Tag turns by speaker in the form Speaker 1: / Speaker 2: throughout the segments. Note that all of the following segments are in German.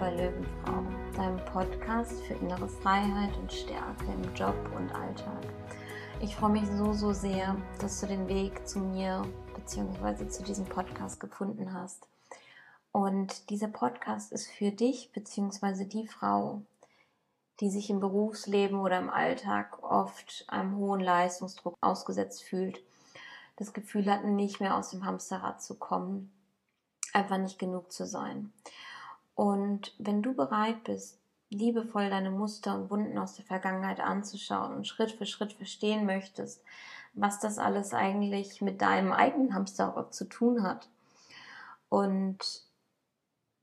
Speaker 1: bei Löwenfrau, deinem Podcast für innere Freiheit und Stärke im Job und Alltag. Ich freue mich so, so sehr, dass du den Weg zu mir bzw. zu diesem Podcast gefunden hast. Und dieser Podcast ist für dich bzw. die Frau, die sich im Berufsleben oder im Alltag oft einem hohen Leistungsdruck ausgesetzt fühlt, das Gefühl hat, nicht mehr aus dem Hamsterrad zu kommen einfach nicht genug zu sein. Und wenn du bereit bist, liebevoll deine Muster und Wunden aus der Vergangenheit anzuschauen und Schritt für Schritt verstehen möchtest, was das alles eigentlich mit deinem eigenen Hamsterrad zu tun hat. Und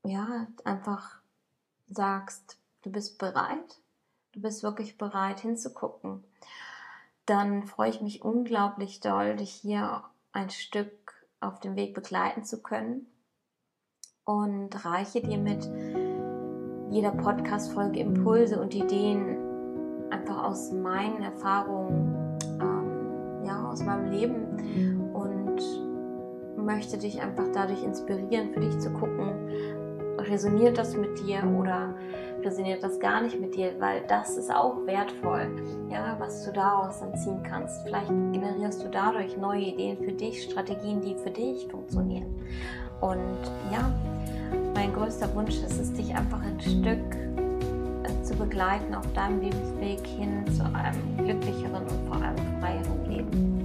Speaker 1: ja, einfach sagst, du bist bereit, du bist wirklich bereit hinzugucken, dann freue ich mich unglaublich doll, dich hier ein Stück auf dem Weg begleiten zu können und reiche dir mit jeder Podcast-Folge Impulse und Ideen einfach aus meinen Erfahrungen, ähm, ja, aus meinem Leben und möchte dich einfach dadurch inspirieren, für dich zu gucken, resoniert das mit dir oder resoniert das gar nicht mit dir, weil das ist auch wertvoll, ja, was du daraus dann ziehen kannst. Vielleicht generierst du dadurch neue Ideen für dich, Strategien, die für dich funktionieren. Und ja, mein größter Wunsch ist es, dich einfach ein Stück äh, zu begleiten auf deinem Lebensweg hin zu einem glücklicheren und vor allem freieren Leben.